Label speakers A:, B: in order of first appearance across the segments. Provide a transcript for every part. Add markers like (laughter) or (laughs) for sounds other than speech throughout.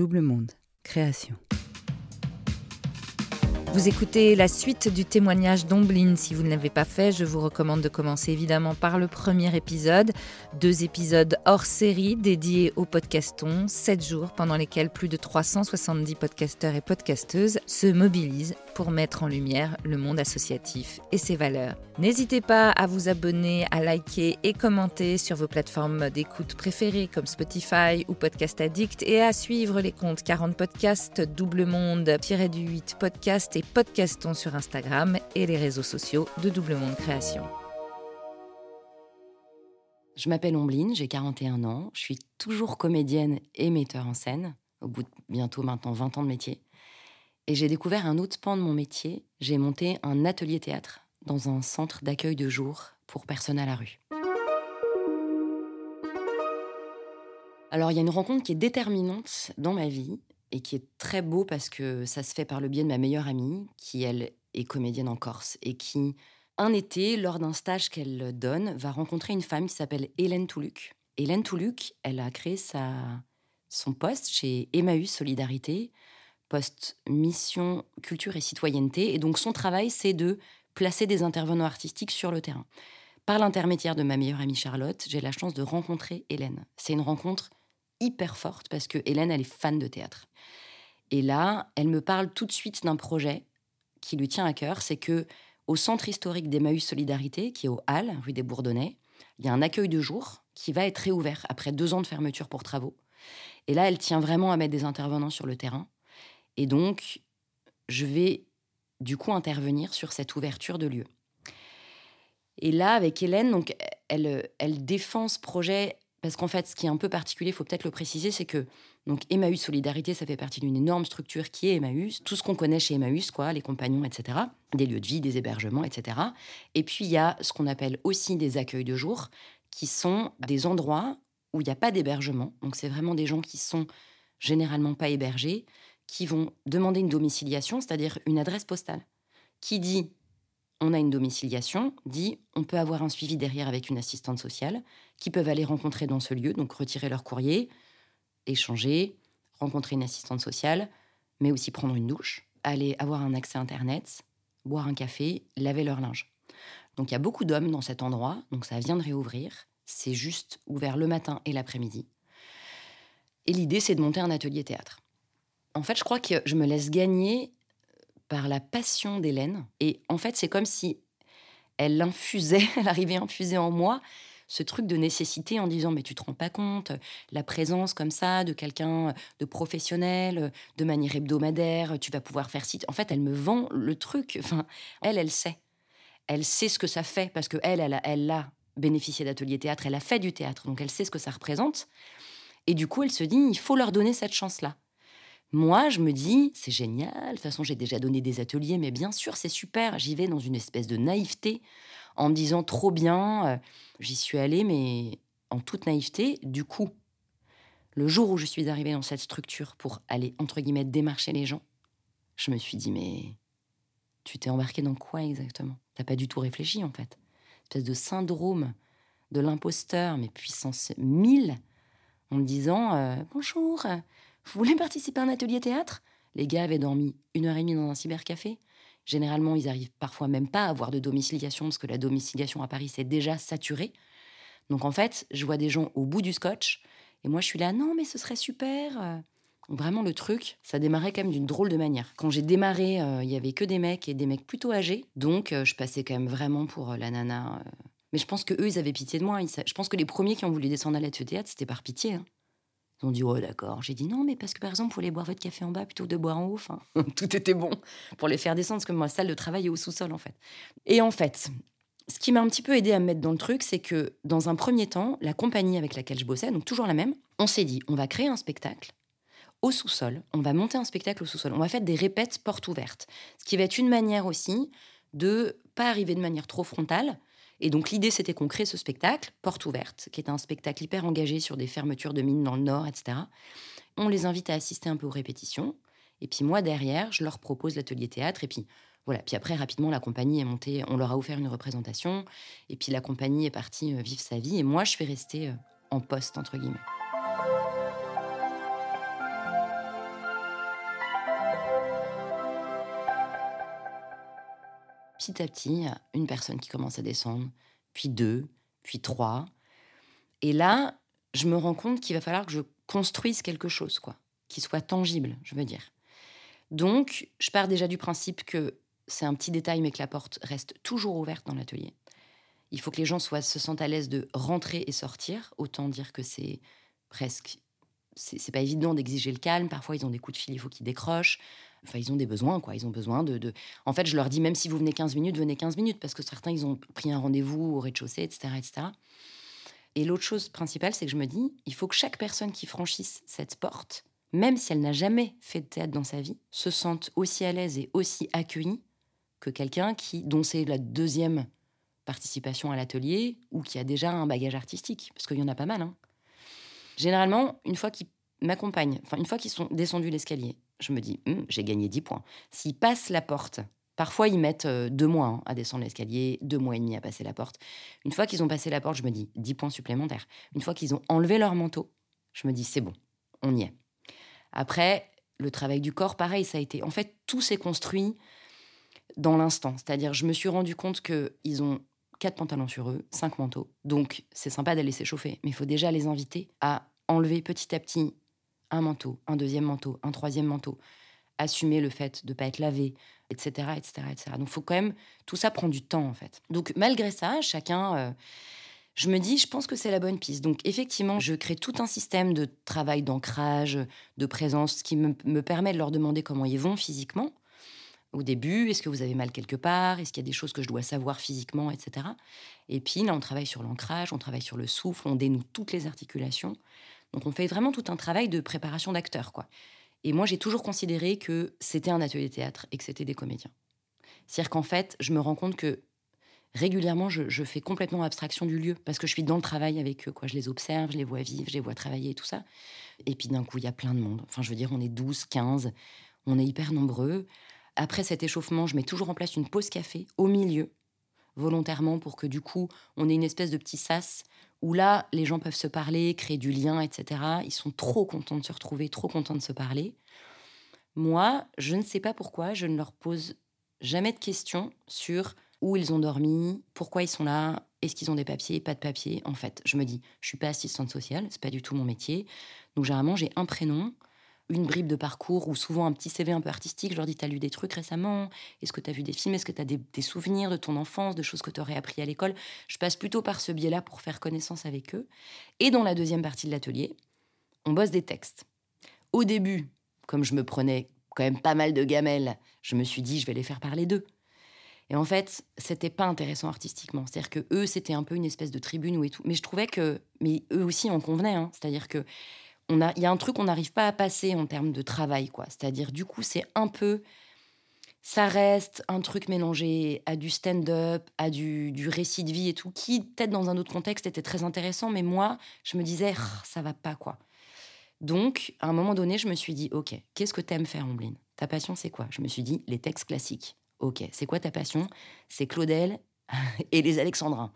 A: Double Monde, création. Vous écoutez la suite du témoignage d'Omblin. Si vous ne l'avez pas fait, je vous recommande de commencer évidemment par le premier épisode. Deux épisodes hors série dédiés au podcaston, sept jours pendant lesquels plus de 370 podcasteurs et podcasteuses se mobilisent pour mettre en lumière le monde associatif et ses valeurs. N'hésitez pas à vous abonner, à liker et commenter sur vos plateformes d'écoute préférées comme Spotify ou Podcast Addict et à suivre les comptes 40 podcasts, Double Monde-du 8 podcast et Podcastons sur Instagram et les réseaux sociaux de Double Monde Création.
B: Je m'appelle Ombline, j'ai 41 ans, je suis toujours comédienne et metteur en scène, au bout de bientôt maintenant 20 ans de métier. Et j'ai découvert un autre pan de mon métier. J'ai monté un atelier théâtre dans un centre d'accueil de jour pour personnes à la rue. Alors, il y a une rencontre qui est déterminante dans ma vie et qui est très beau parce que ça se fait par le biais de ma meilleure amie, qui, elle, est comédienne en Corse et qui, un été, lors d'un stage qu'elle donne, va rencontrer une femme qui s'appelle Hélène Touluc. Hélène Touluc, elle a créé sa, son poste chez Emmaüs Solidarité, poste mission culture et citoyenneté. Et donc son travail, c'est de placer des intervenants artistiques sur le terrain. Par l'intermédiaire de ma meilleure amie Charlotte, j'ai la chance de rencontrer Hélène. C'est une rencontre hyper forte parce que Hélène, elle est fan de théâtre. Et là, elle me parle tout de suite d'un projet qui lui tient à cœur, c'est que au centre historique d'Emmaüs Solidarité, qui est au Halles, rue des Bourdonnais, il y a un accueil de jour qui va être réouvert après deux ans de fermeture pour travaux. Et là, elle tient vraiment à mettre des intervenants sur le terrain. Et donc, je vais du coup intervenir sur cette ouverture de lieu. Et là, avec Hélène, donc, elle, elle défend ce projet parce qu'en fait, ce qui est un peu particulier, il faut peut-être le préciser, c'est que donc Emmaüs Solidarité, ça fait partie d'une énorme structure qui est Emmaüs, tout ce qu'on connaît chez Emmaüs, quoi, les compagnons, etc., des lieux de vie, des hébergements, etc. Et puis il y a ce qu'on appelle aussi des accueils de jour, qui sont des endroits où il n'y a pas d'hébergement. Donc c'est vraiment des gens qui sont généralement pas hébergés, qui vont demander une domiciliation, c'est-à-dire une adresse postale, qui dit on a une domiciliation, dit on peut avoir un suivi derrière avec une assistante sociale, qui peuvent aller rencontrer dans ce lieu, donc retirer leur courrier, échanger, rencontrer une assistante sociale, mais aussi prendre une douche, aller avoir un accès Internet, boire un café, laver leur linge. Donc il y a beaucoup d'hommes dans cet endroit, donc ça vient de réouvrir, c'est juste ouvert le matin et l'après-midi. Et l'idée, c'est de monter un atelier théâtre en fait, je crois que je me laisse gagner par la passion d'Hélène. Et en fait, c'est comme si elle infusait, (laughs) elle arrivait à infuser en moi ce truc de nécessité en disant mais tu te rends pas compte la présence comme ça de quelqu'un de professionnel de manière hebdomadaire tu vas pouvoir faire site en fait elle me vend le truc. (laughs) Enfin elle elle sait. Elle sait ce que ça fait parce que elle elle, elle a bénéficié d'ateliers théâtre elle a fait du théâtre donc elle sait ce que ça représente. Et du coup elle se dit il faut leur donner cette chance là moi, je me dis, c'est génial. De toute façon, j'ai déjà donné des ateliers, mais bien sûr, c'est super. J'y vais dans une espèce de naïveté, en me disant trop bien. Euh, j'y suis allée, mais en toute naïveté. Du coup, le jour où je suis arrivée dans cette structure pour aller, entre guillemets, démarcher les gens, je me suis dit, mais tu t'es embarqué dans quoi exactement? T'as pas du tout réfléchi, en fait. Espèce de syndrome de l'imposteur, mais puissance 1000, en me disant, euh, bonjour. Vous voulez participer à un atelier théâtre? Les gars avaient dormi une heure et demie dans un cybercafé. Généralement, ils arrivent parfois même pas à avoir de domiciliation parce que la domiciliation à Paris, c'est déjà saturé. Donc en fait, je vois des gens au bout du scotch et moi je suis là, non mais ce serait super. Vraiment le truc, ça démarrait quand même d'une drôle de manière. Quand j'ai démarré, euh, il y avait que des mecs et des mecs plutôt âgés, donc euh, je passais quand même vraiment pour euh, la nana. Mais je pense que eux, ils avaient pitié de moi. Je pense que les premiers qui ont voulu descendre à l'atelier théâtre, c'était par pitié. Hein. Ils ont dit, oh d'accord. J'ai dit, non, mais parce que par exemple, vous voulez boire votre café en bas plutôt que de boire en haut. (laughs) Tout était bon pour les faire descendre, parce que ma salle de travail est au sous-sol, en fait. Et en fait, ce qui m'a un petit peu aidé à me mettre dans le truc, c'est que dans un premier temps, la compagnie avec laquelle je bossais, donc toujours la même, on s'est dit, on va créer un spectacle au sous-sol, on va monter un spectacle au sous-sol, on va faire des répètes portes ouvertes. Ce qui va être une manière aussi de pas arriver de manière trop frontale, et donc l'idée, c'était qu'on crée ce spectacle, Porte ouverte, qui est un spectacle hyper engagé sur des fermetures de mines dans le Nord, etc. On les invite à assister un peu aux répétitions. Et puis moi, derrière, je leur propose l'atelier théâtre. Et puis voilà. Puis après, rapidement, la compagnie est montée. On leur a offert une représentation. Et puis la compagnie est partie euh, vivre sa vie. Et moi, je suis restée euh, en poste, entre guillemets. Petit à petit, une personne qui commence à descendre, puis deux, puis trois. Et là, je me rends compte qu'il va falloir que je construise quelque chose, quoi, qui soit tangible, je veux dire. Donc, je pars déjà du principe que c'est un petit détail, mais que la porte reste toujours ouverte dans l'atelier. Il faut que les gens soient, se sentent à l'aise de rentrer et sortir. Autant dire que c'est presque. C'est pas évident d'exiger le calme. Parfois, ils ont des coups de fil, il faut qu'ils décrochent. Enfin, ils ont des besoins, quoi. Ils ont besoin de, En fait, je leur dis, même si vous venez 15 minutes, venez 15 minutes, parce que certains, ils ont pris un rendez-vous au rez-de-chaussée, etc., etc. Et l'autre chose principale, c'est que je me dis, il faut que chaque personne qui franchisse cette porte, même si elle n'a jamais fait de théâtre dans sa vie, se sente aussi à l'aise et aussi accueillie que quelqu'un qui, dont c'est la deuxième participation à l'atelier ou qui a déjà un bagage artistique, parce qu'il y en a pas mal. Hein. Généralement, une fois qu'ils m'accompagnent, enfin une fois qu'ils sont descendus l'escalier, je me dis, hum, j'ai gagné 10 points. S'ils passent la porte, parfois ils mettent euh, deux mois hein, à descendre l'escalier, deux mois et demi à passer la porte. Une fois qu'ils ont passé la porte, je me dis 10 points supplémentaires. Une fois qu'ils ont enlevé leur manteau, je me dis, c'est bon, on y est. Après, le travail du corps, pareil, ça a été. En fait, tout s'est construit dans l'instant. C'est-à-dire, je me suis rendu compte qu'ils ont quatre pantalons sur eux, cinq manteaux. Donc, c'est sympa d'aller s'échauffer, mais il faut déjà les inviter à enlever petit à petit un manteau, un deuxième manteau, un troisième manteau, assumer le fait de ne pas être lavé, etc., etc., etc. Donc, faut quand même tout ça prend du temps en fait. Donc, malgré ça, chacun. Euh, je me dis, je pense que c'est la bonne piste. Donc, effectivement, je crée tout un système de travail, d'ancrage, de présence qui me permet de leur demander comment ils vont physiquement au début Est-ce que vous avez mal quelque part? Est-ce qu'il y a des choses que je dois savoir physiquement, etc. Et puis là, on travaille sur l'ancrage, on travaille sur le souffle, on dénoue toutes les articulations. Donc on fait vraiment tout un travail de préparation d'acteurs, quoi. Et moi, j'ai toujours considéré que c'était un atelier de théâtre et que c'était des comédiens. C'est-à-dire qu'en fait, je me rends compte que régulièrement, je, fais complètement abstraction du lieu parce que je suis dans le travail avec eux. Quoi. Je les observe, je les vois vivre, je les vois travailler et tout ça. Et puis d'un coup, il y a plein de monde. Enfin, je veux dire, on est 12, 15, on est hyper nombreux. Après cet échauffement, je mets toujours en place une pause café au milieu, volontairement, pour que du coup, on ait une espèce de petit sas où là, les gens peuvent se parler, créer du lien, etc. Ils sont trop contents de se retrouver, trop contents de se parler. Moi, je ne sais pas pourquoi, je ne leur pose jamais de questions sur où ils ont dormi, pourquoi ils sont là, est-ce qu'ils ont des papiers, pas de papiers. En fait, je me dis, je suis pas assistante sociale, c'est pas du tout mon métier. Donc généralement, j'ai un prénom, une bribe de parcours ou souvent un petit CV un peu artistique. Je leur dis T'as lu des trucs récemment Est-ce que tu as vu des films Est-ce que tu as des, souvenirs de ton enfance, de choses que tu aurais appris à l'école? Je passe plutôt par ce biais-là pour faire connaissance avec eux. Et dans la deuxième partie de l'atelier, on bosse des textes. Au début, comme je me prenais quand même pas mal de gamelles, je me suis dit Je vais les faire parler d'eux. Et en fait, c'était pas intéressant artistiquement. C'est-à-dire que eux, c'était un peu une espèce de tribune ou et tout. Mais je trouvais que, mais eux aussi en convenaient. Hein. C'est-à-dire que il y a un truc qu'on n'arrive pas à passer en termes de travail, quoi. C'est-à-dire, du coup, c'est un peu, ça reste un truc mélangé à du stand-up, à du, récit de vie et tout, qui peut-être dans un autre contexte était très intéressant, mais moi, je me disais, ah, ça va pas, quoi. Donc, à un moment donné, je me suis dit, ok, qu'est-ce que t'aimes faire, Ombline Ta passion, c'est quoi? Je me suis dit, les textes classiques. Ok, c'est quoi ta passion? C'est Claudel (laughs) et les Alexandrins.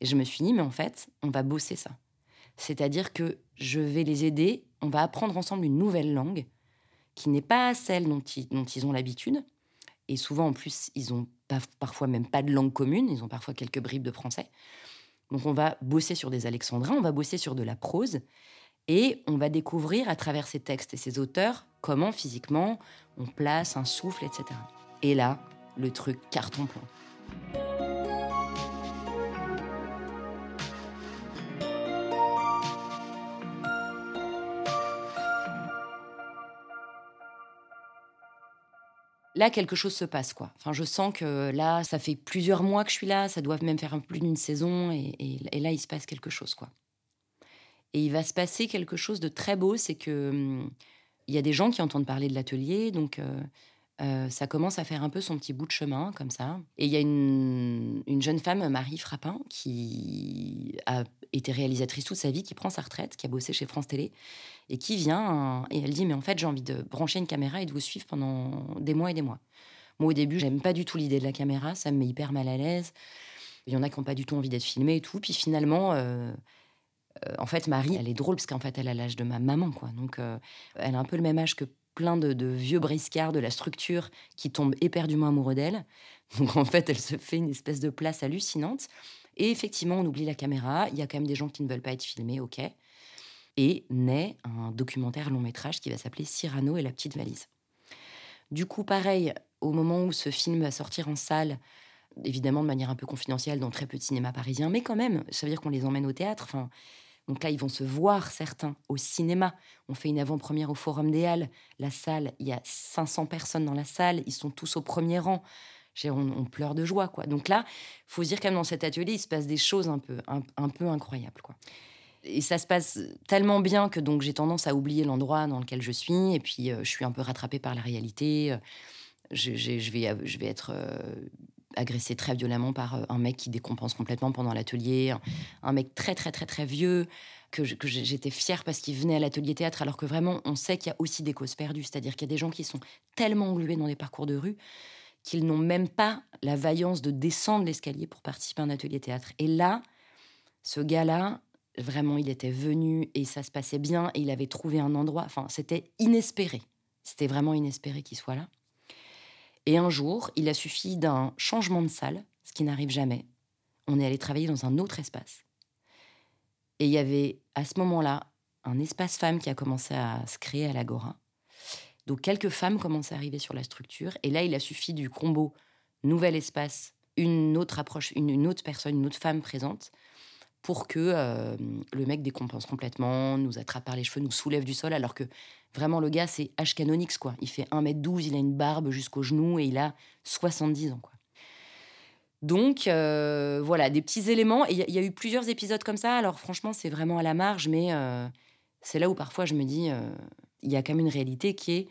B: Et je me suis dit, mais en fait, on va bosser ça. C'est-à-dire que je vais les aider, on va apprendre ensemble une nouvelle langue qui n'est pas celle dont ils, ont l'habitude. Et souvent, en plus, ils ont parfois même pas de langue commune, ils ont parfois quelques bribes de français. Donc on va bosser sur des alexandrins, on va bosser sur de la prose, et on va découvrir à travers ces textes et ces auteurs comment physiquement on place un souffle, etc. Et là, le truc carton plein. Là, quelque chose se passe, quoi. Enfin, je sens que là, ça fait plusieurs mois que je suis là, ça doit même faire plus d'une saison, et, là, il se passe quelque chose, quoi. Et il va se passer quelque chose de très beau, c'est que hum, il y a des gens qui entendent parler de l'atelier, donc euh, euh, ça commence à faire un peu son petit bout de chemin, comme ça. Et il y a une, jeune femme, Marie Frappin, qui a été réalisatrice toute sa vie, qui prend sa retraite, qui a bossé chez France Télé, et qui vient, et elle dit, mais en fait, j'ai envie de brancher une caméra et de vous suivre pendant des mois et des mois. Moi, au début, j'aime pas du tout l'idée de la caméra, ça me met hyper mal à l'aise. Il y en a qui n'ont pas du tout envie d'être filmés et tout. Puis finalement, euh, Euh, en fait, Marie, elle est drôle parce qu'en fait, elle a l'âge de ma maman, quoi. Donc, euh, elle a un peu le même âge que plein de, vieux briscards de la structure qui tombent éperdument amoureux d'elle. Donc, en fait, elle se fait une espèce de place hallucinante. Et effectivement, on oublie la caméra. Il y a quand même des gens qui ne veulent pas être filmés, ok. Et naît un documentaire long métrage qui va s'appeler Cyrano et la petite valise. Du coup, pareil, au moment où ce film va sortir en salle, évidemment de manière un peu confidentielle dans très peu de cinéma parisien, mais quand même, ça veut dire qu'on les emmène au théâtre. Enfin, donc là, ils vont se voir certains au cinéma. On fait une avant-première au Forum des Halles. La salle, il y a 500 personnes dans la salle. Ils sont tous au premier rang. On, pleure de joie, quoi. Donc là, faut se dire quand même dans cet atelier, il se passe des choses un peu, un, peu incroyables, quoi. Et ça se passe tellement bien que donc j'ai tendance à oublier l'endroit dans lequel je suis. Et puis, euh, je suis un peu rattrapée par la réalité. Je, je, vais, je vais être euh, agressé très violemment par euh, un mec qui décompense complètement pendant l'atelier, un, mec très très très très vieux que, j'étais fière parce qu'il venait à l'atelier théâtre alors que vraiment on sait qu'il y a aussi des causes perdues, c'est-à-dire qu'il y a des gens qui sont tellement englués dans des parcours de rue qu'ils n'ont même pas la vaillance de descendre l'escalier pour participer à un atelier théâtre. Et là, ce gars-là, vraiment, il était venu et ça se passait bien et il avait trouvé un endroit. Enfin, c'était inespéré. C'était vraiment inespéré qu'il soit là. Et un jour, il a suffi d'un changement de salle, ce qui n'arrive jamais. On est allé travailler dans un autre espace. Et il y avait à ce moment-là un espace femme qui a commencé à se créer à l'Agora. Donc quelques femmes commençaient à arriver sur la structure. Et là, il a suffi du combo nouvel espace, une autre approche, une, autre personne, une autre femme présente, pour que euh, le mec décompense complètement, nous attrape par les cheveux, nous soulève du sol, alors que Vraiment, le gars, c'est H canonix, quoi. Il fait 1m12, il a une barbe jusqu'au genou et il a 70 ans, quoi. Donc, euh, voilà, des petits éléments. Il y, a eu plusieurs épisodes comme ça. Alors, franchement, c'est vraiment à la marge, mais euh, c'est là où parfois je me dis, il y a quand même une réalité qui est,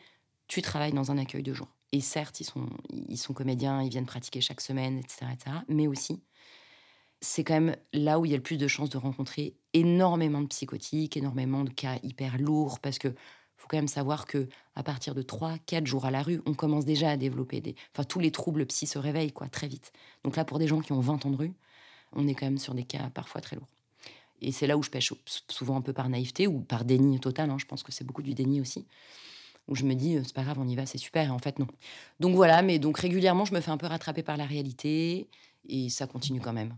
B: tu travailles dans un accueil de jour. Et certes, ils sont, ils sont comédiens, ils viennent pratiquer chaque semaine, etc., etc. Mais aussi, c'est quand même là où il y a le plus de chances de rencontrer énormément de psychotiques, énormément de cas hyper lourds, parce que faut quand même savoir que à partir de 3 4 jours à la rue, on commence déjà à développer des enfin tous les troubles psy se réveillent quoi très vite. Donc là pour des gens qui ont 20 ans de rue, on est quand même sur des cas parfois très lourds. Et c'est là où je pêche souvent un peu par naïveté ou par déni total, hein. je pense que c'est beaucoup du déni aussi. Où je me dis, euh, c'est pas grave, on y va, c'est super. Et en fait, non. Donc voilà, mais donc régulièrement, je me fais un peu rattraper par la réalité et ça continue quand même.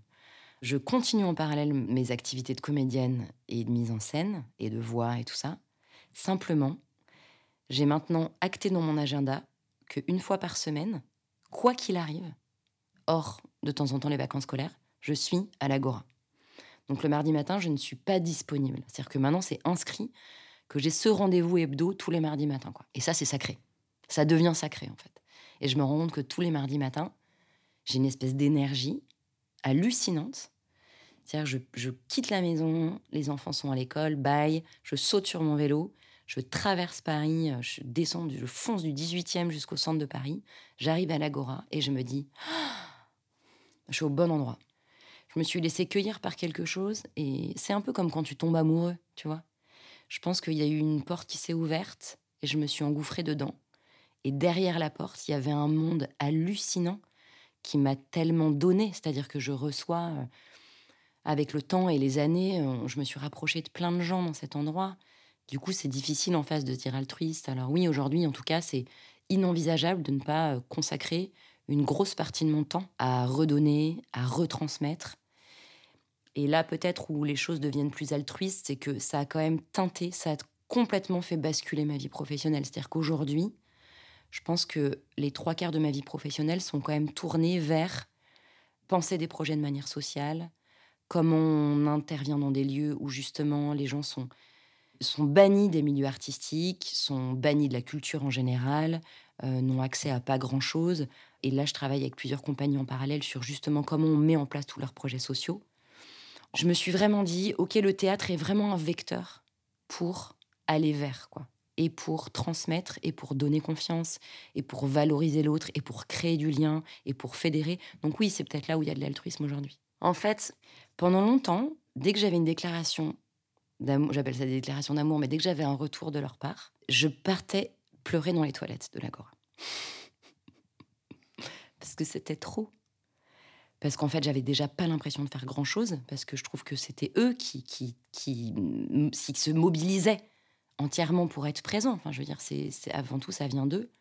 B: Je continue en parallèle mes activités de comédienne et de mise en scène et de voix et tout ça. Simplement, j'ai maintenant acté dans mon agenda qu'une fois par semaine, quoi qu'il arrive, hors de temps en temps les vacances scolaires, je suis à l'Agora. Donc le mardi matin, je ne suis pas disponible. C'est-à-dire que maintenant, c'est inscrit que j'ai ce rendez-vous hebdo tous les mardis matins. Et ça, c'est sacré. Ça devient sacré, en fait. Et je me rends compte que tous les mardis matins, j'ai une espèce d'énergie hallucinante c'est-à-dire, je, je, quitte la maison, les enfants sont à l'école, bye, je saute sur mon vélo, je traverse Paris, euh, je descends, je fonce du 18e jusqu'au centre de Paris, j'arrive à l'Agora et je me dis, (gasps) je suis au bon endroit. Je me suis laissé cueillir par quelque chose et c'est un peu comme quand tu tombes amoureux, tu vois. Je pense qu'il y a eu une porte qui s'est ouverte et je me suis engouffrée dedans. Et derrière la porte, il y avait un monde hallucinant qui m'a tellement donné, c'est-à-dire que je reçois euh, avec le temps et les années, je me suis rapprochée de plein de gens dans cet endroit. Du coup, c'est difficile en face de dire altruiste. Alors oui, aujourd'hui, en tout cas, c'est inenvisageable de ne pas euh, consacrer une grosse partie de mon temps à redonner, à retransmettre. Et là, peut-être où les choses deviennent plus altruistes, c'est que ça a quand même teinté, ça a complètement fait basculer ma vie professionnelle. C'est-à-dire qu'aujourd'hui, je pense que les trois quarts de ma vie professionnelle sont quand même tournés vers penser des projets de manière sociale, comment on intervient dans des lieux où justement les gens sont, sont bannis des milieux artistiques, sont bannis de la culture en général, euh, n'ont accès à pas grand-chose. Et là, je travaille avec plusieurs compagnies en parallèle sur justement comment on met en place tous leurs projets sociaux. Je me suis vraiment dit, OK, le théâtre est vraiment un vecteur pour aller vers, quoi. Et pour transmettre, et pour donner confiance, et pour valoriser l'autre, et pour créer du lien, et pour fédérer. Donc oui, c'est peut-être là où il y a de l'altruisme aujourd'hui. En fait, pendant longtemps, dès que j'avais une déclaration d'amour, j'appelle ça des déclarations d'amour, mais dès que j'avais un retour de leur part, je partais pleurer dans les toilettes de l'Agora. (laughs) Parce que c'était trop. Parce qu'en fait, j'avais déjà pas l'impression de faire grand-chose, parce que je trouve que c'était eux qui, qui, qui, se mobilisaient entièrement pour être présents. Enfin, je veux dire, c'est avant tout, ça vient d'eux.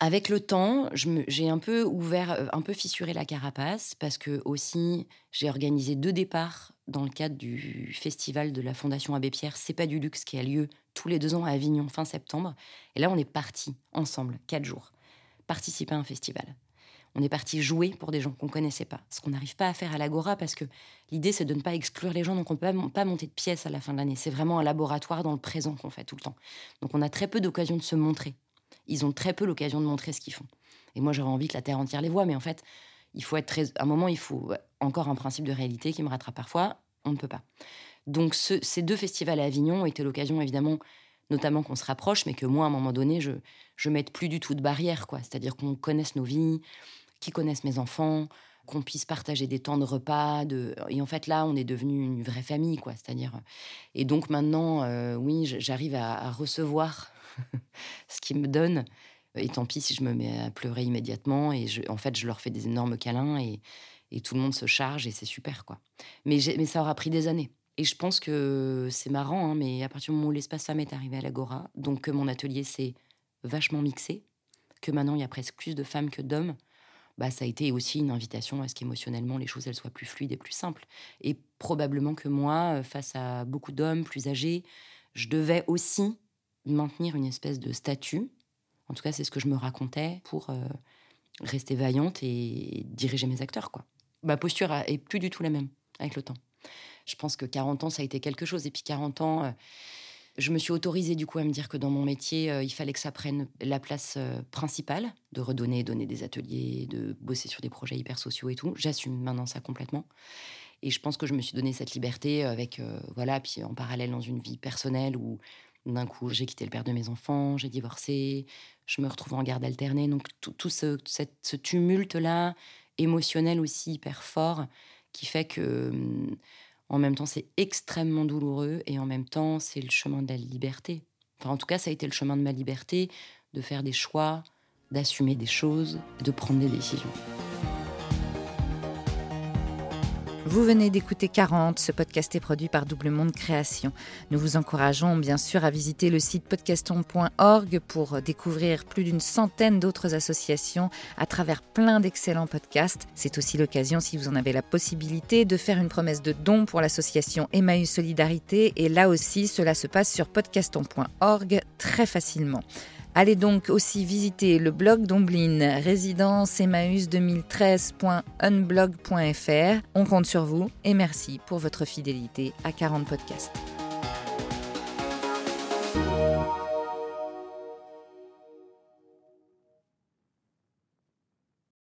B: Avec le temps, j'ai un peu ouvert, euh, un peu fissuré la carapace parce que aussi j'ai organisé deux départs dans le cadre du festival de la Fondation Abbé Pierre. C'est pas du luxe qui a lieu tous les deux ans à Avignon fin septembre. Et là, on est partis ensemble quatre jours participer à un festival. On est parti jouer pour des gens qu'on connaissait pas, ce qu'on n'arrive pas à faire à l'Agora parce que l'idée c'est de ne pas exclure les gens, donc on peut pas monter de pièces à la fin de l'année. C'est vraiment un laboratoire dans le présent qu'on fait tout le temps. Donc on a très peu d'occasions de se montrer ils ont très peu l'occasion de montrer ce qu'ils font. Et moi, j'aurais envie que la Terre entière les voit, mais en fait, il faut être très. À un moment, il faut encore un principe de réalité qui me rattrape parfois. On ne peut pas. Donc, ces deux festivals à Avignon ont été l'occasion, évidemment, notamment qu'on se rapproche, mais que moi, à un moment donné, je je mette plus du tout de barrière, quoi. C'est-à-dire qu'on connaisse nos vies, qu'ils connaissent mes enfants, qu'on puisse partager des temps de repas. De... Et en fait, là, on est devenu une vraie famille, quoi. C'est-à-dire. Et donc maintenant, euh, oui, j'arrive à recevoir (laughs) ce qu'ils me donnent. Et tant pis si je me mets à pleurer immédiatement. Et en fait, je leur fais des énormes câlins et, et tout le monde se charge et c'est super, quoi. Mais, mais ça aura pris des années. Et je pense que c'est marrant, hein, mais à partir du moment où l'espace femme est arrivé à l'Agora, donc que mon atelier s'est vachement mixé, que maintenant il y a presque plus de femmes que d'hommes, bah, ça a été aussi une invitation à ce qu'émotionnellement les choses elles soient plus fluides et plus simples. Et probablement que moi, face à beaucoup d'hommes plus âgés, je devais aussi maintenir une espèce de statut. En tout cas, c'est ce que je me racontais pour euh, rester vaillante et diriger mes acteurs. Quoi. Ma posture est plus du tout la même avec le temps. Je pense que 40 ans, ça a été quelque chose. Et puis 40 ans, euh, je me suis autorisée du coup à me dire que dans mon métier, euh, il fallait que ça prenne la place principale, de redonner, donner des ateliers, de bosser sur des projets hyper sociaux et tout. J'assume maintenant ça complètement. Et je pense que je me suis donné cette liberté avec, voilà, puis en parallèle dans une vie personnelle où d'un coup, j'ai quitté le père de mes enfants, j'ai divorcé, je me retrouve en garde alternée. Donc tout, ce, ce tumulte-là, émotionnel aussi hyper fort, qui fait que hum, en même temps c'est extrêmement douloureux et en même temps c'est le chemin de la liberté. Enfin en tout cas ça a été le chemin de ma liberté, de faire des choix, d'assumer des choses, de prendre des décisions.
A: Vous venez d'écouter 40, ce podcast est produit par Double Monde Création. Nous vous encourageons bien sûr à visiter le site podcaston.org pour découvrir plus d'une centaine d'autres associations à travers plein d'excellents podcasts. C'est aussi l'occasion, si vous en avez la possibilité, de faire une promesse de don pour l'association Emmaüs Solidarité et là aussi cela se passe sur podcaston.org très facilement. Allez donc aussi visiter le blog d'Omblin, résidence emmaüs2013.unblog.fr. On compte sur vous et merci pour votre fidélité à 40 podcasts.